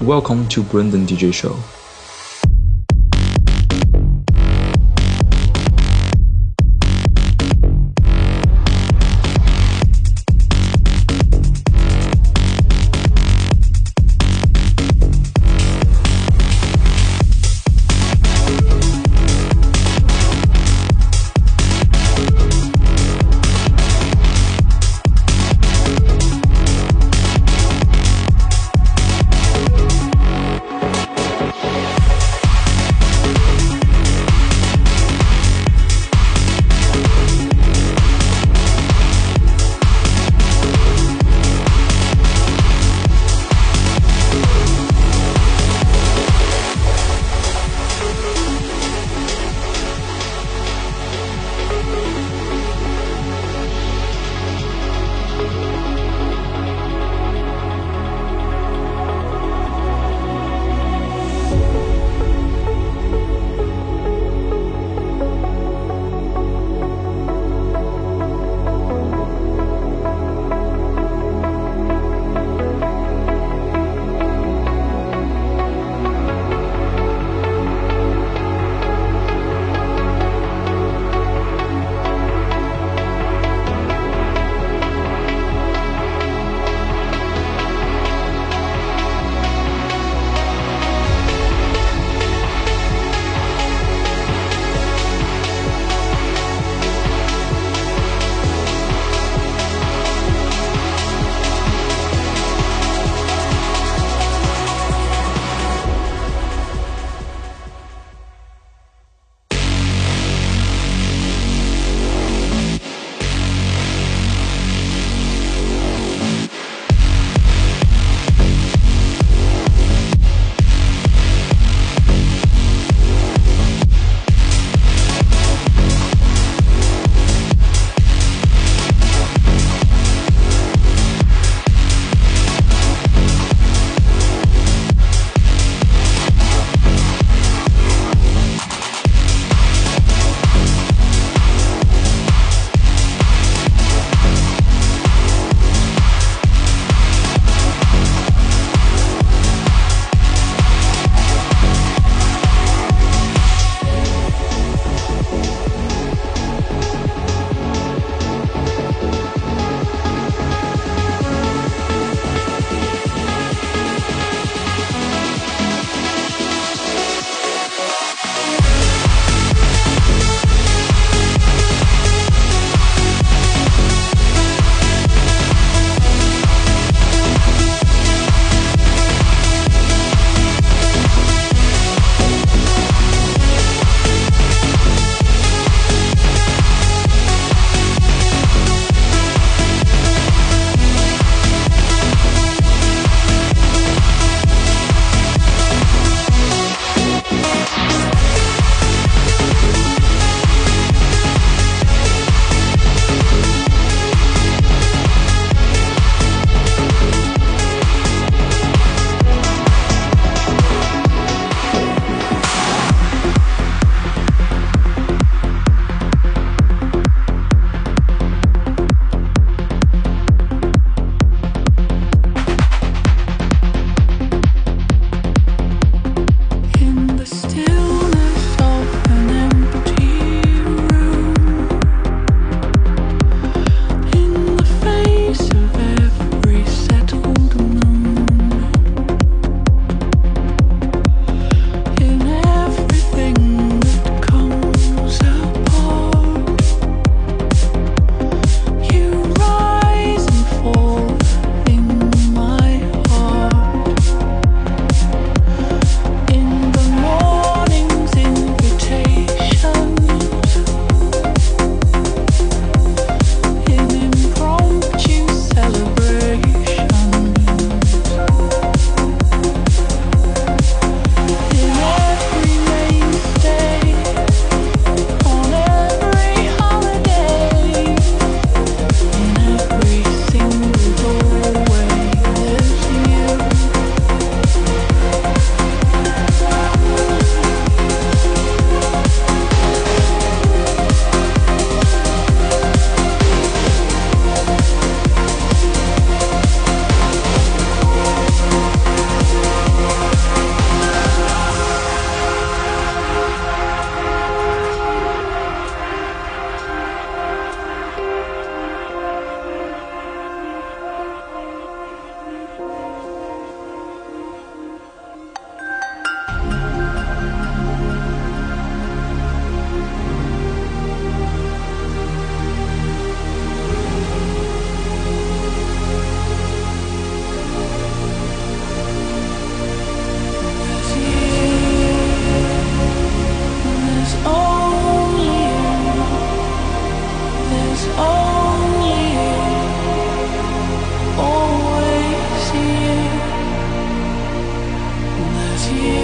Welcome to Brendan DJ Show. tears.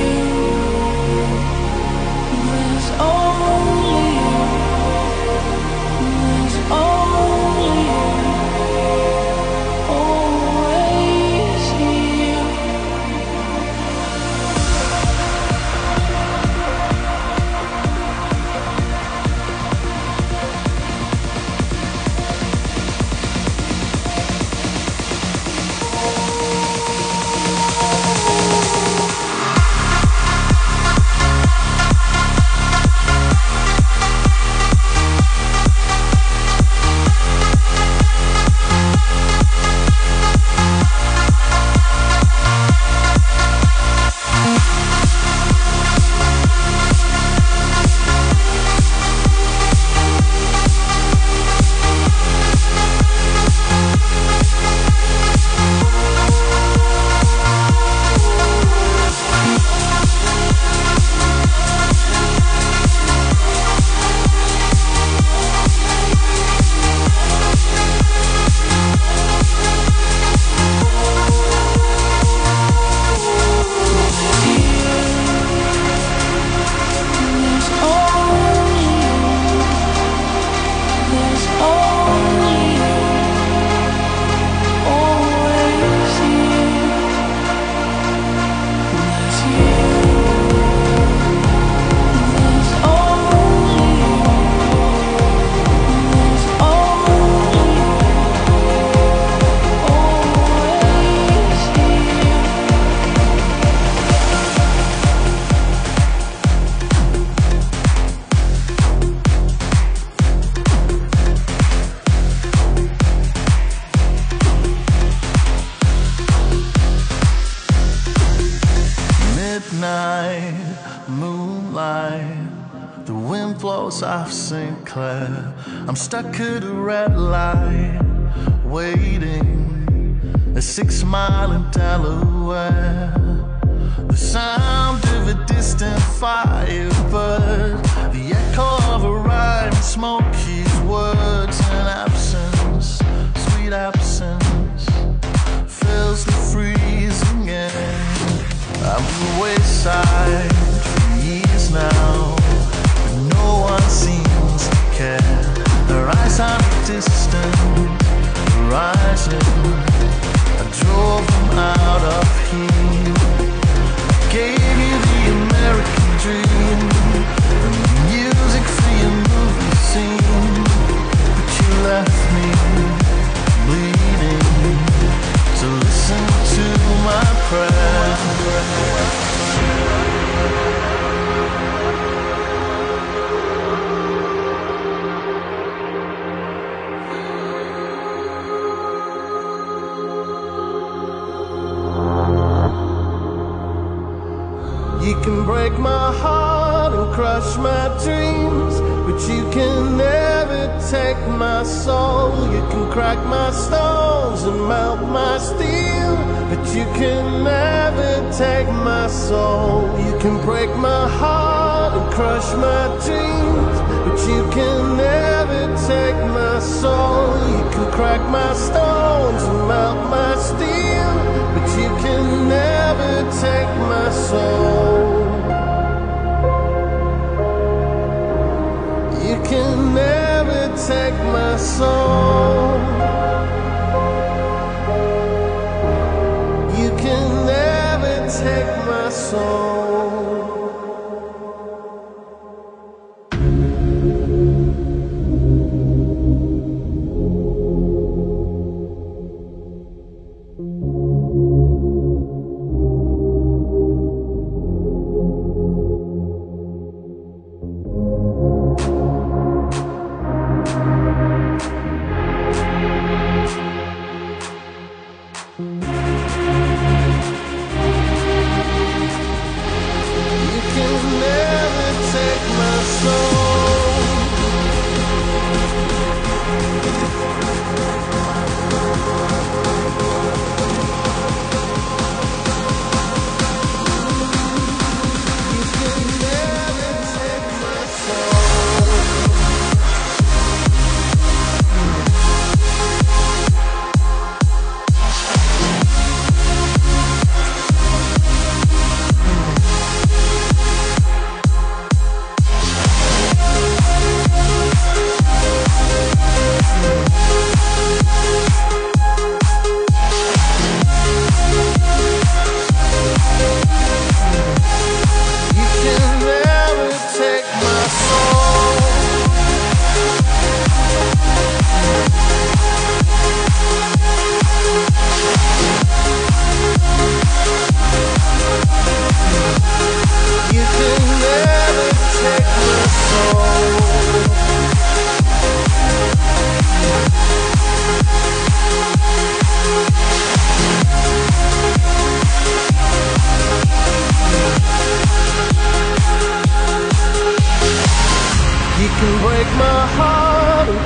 I'm stuck at a red light, waiting a six mile in Delaware. The sound of a distant fire, but the echo of a rhyme, smoke his words and absence, sweet absence, fills the freezing air. I'm the wayside for years now, but no one seems. Eyes are distant horizon. I drove them out of here. Gave you the American dream the music for your movie scene, but you left me bleeding. So listen to my prayer. Break my heart and crush my dreams, but you can never take my soul. You can crack my stones and melt my steel, but you can never take my soul. You can break my heart and crush my dreams, but you can never take my soul. You can crack my stones and melt my steel, but you can never take my soul. Take my soul. You can never take my soul.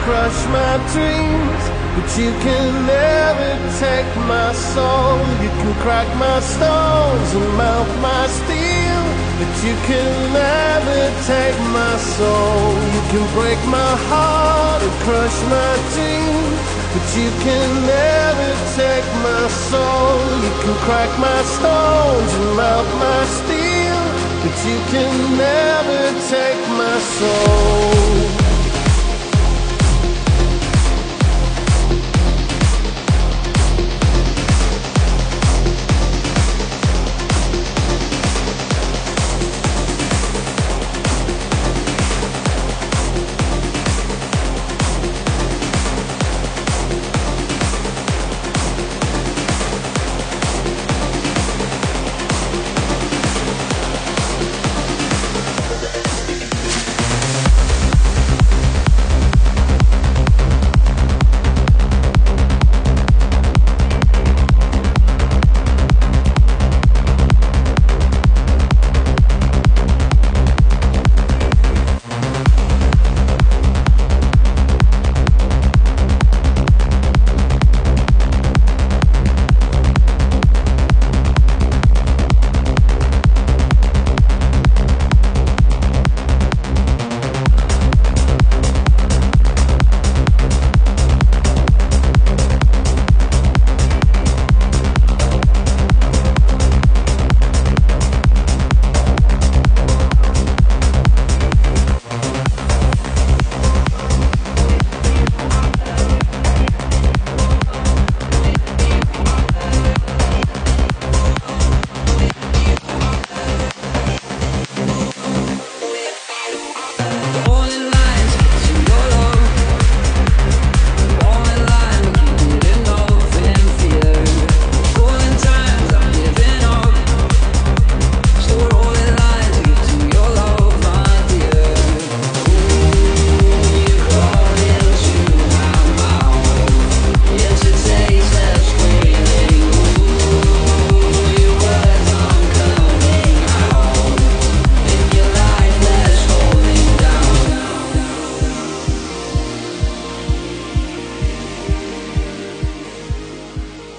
Crush my dreams. But you can never take my soul. You can crack my stones and melt my steel. But you can never take my soul. You can break my heart and crush my dreams. But you can never take my soul. You can crack my stones and melt my steel. But you can never take my soul.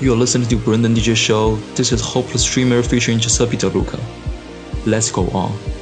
You are listening to Brendan DJ Show. This is Hopeless Dreamer featuring Giuseppe De Luca. Let's go on.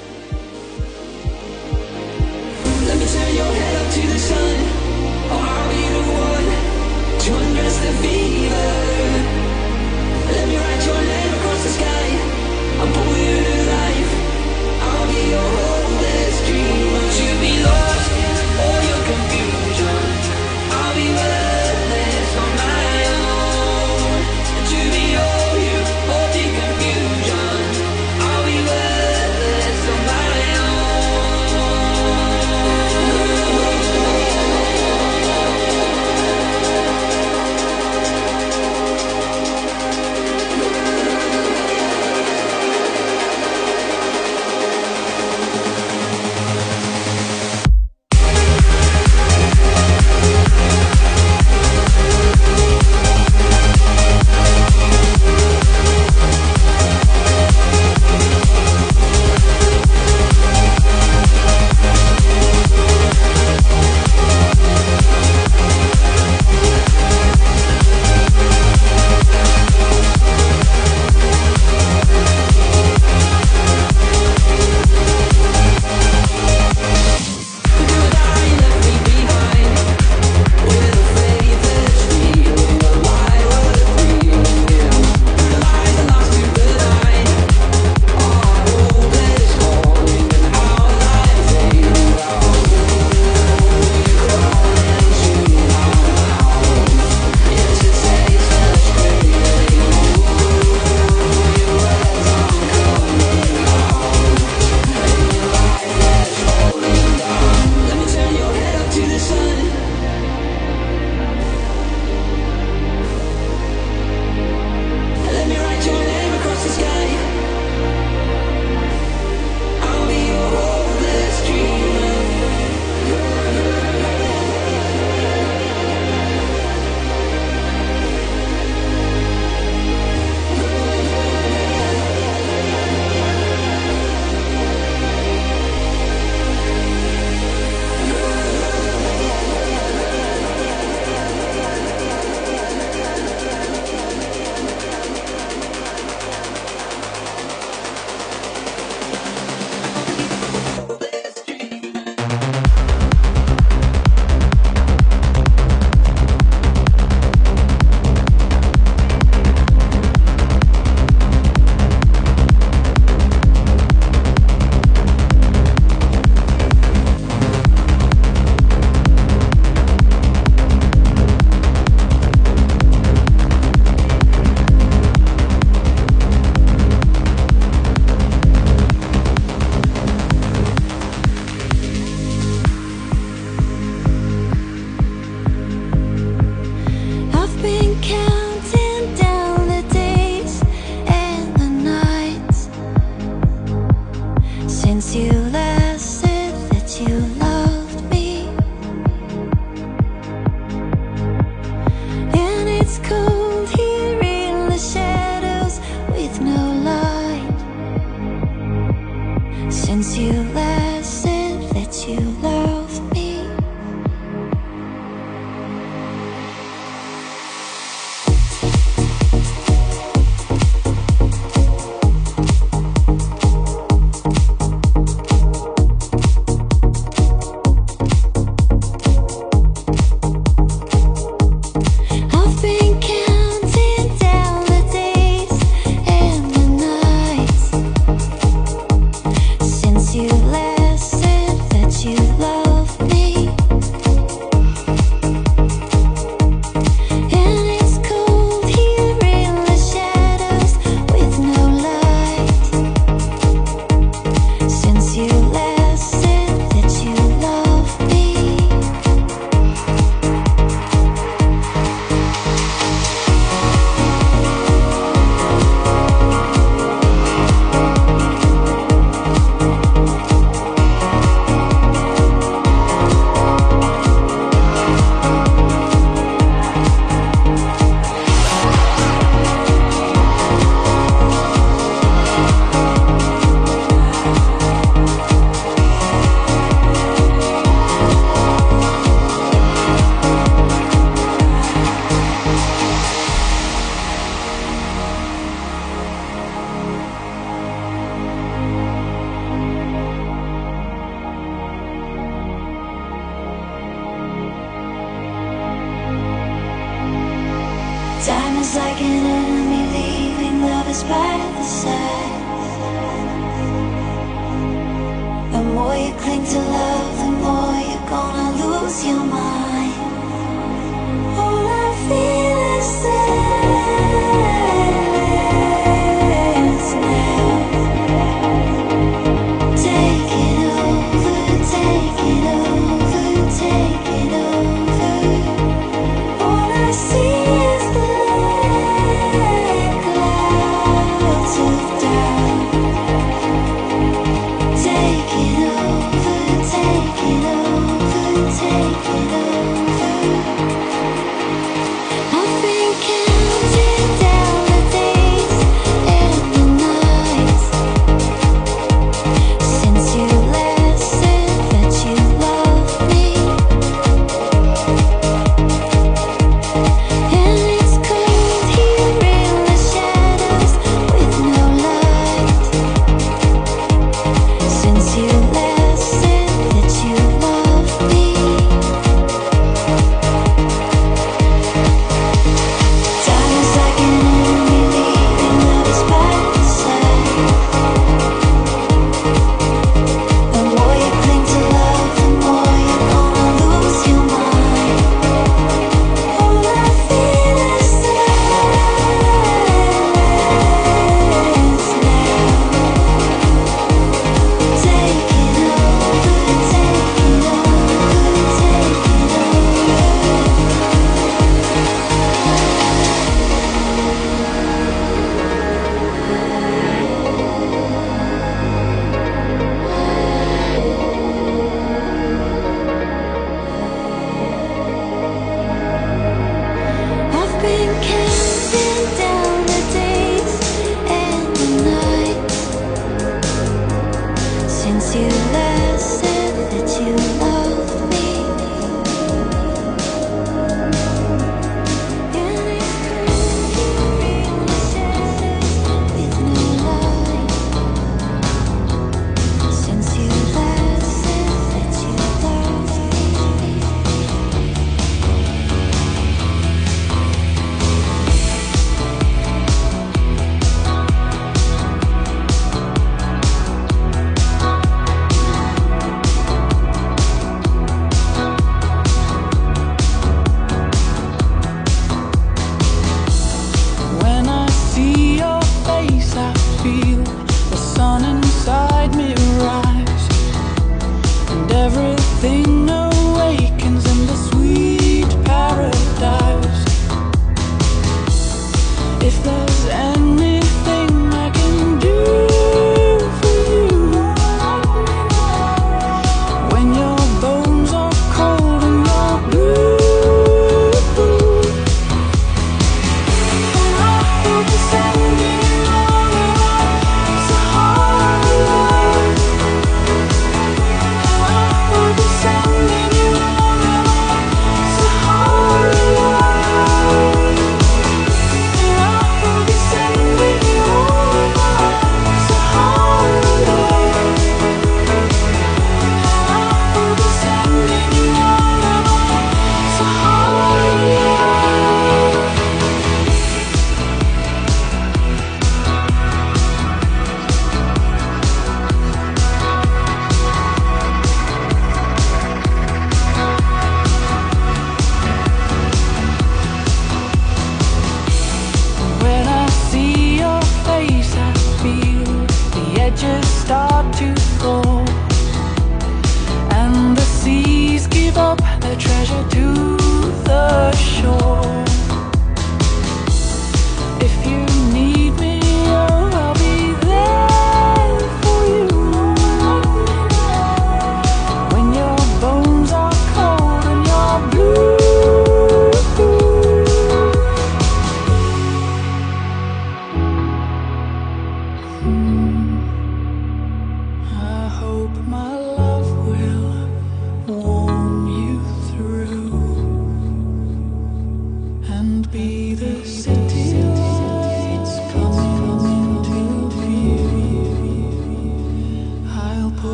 thinking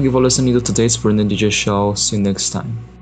Thank you for listening to today's Brendan DJ show. See you next time.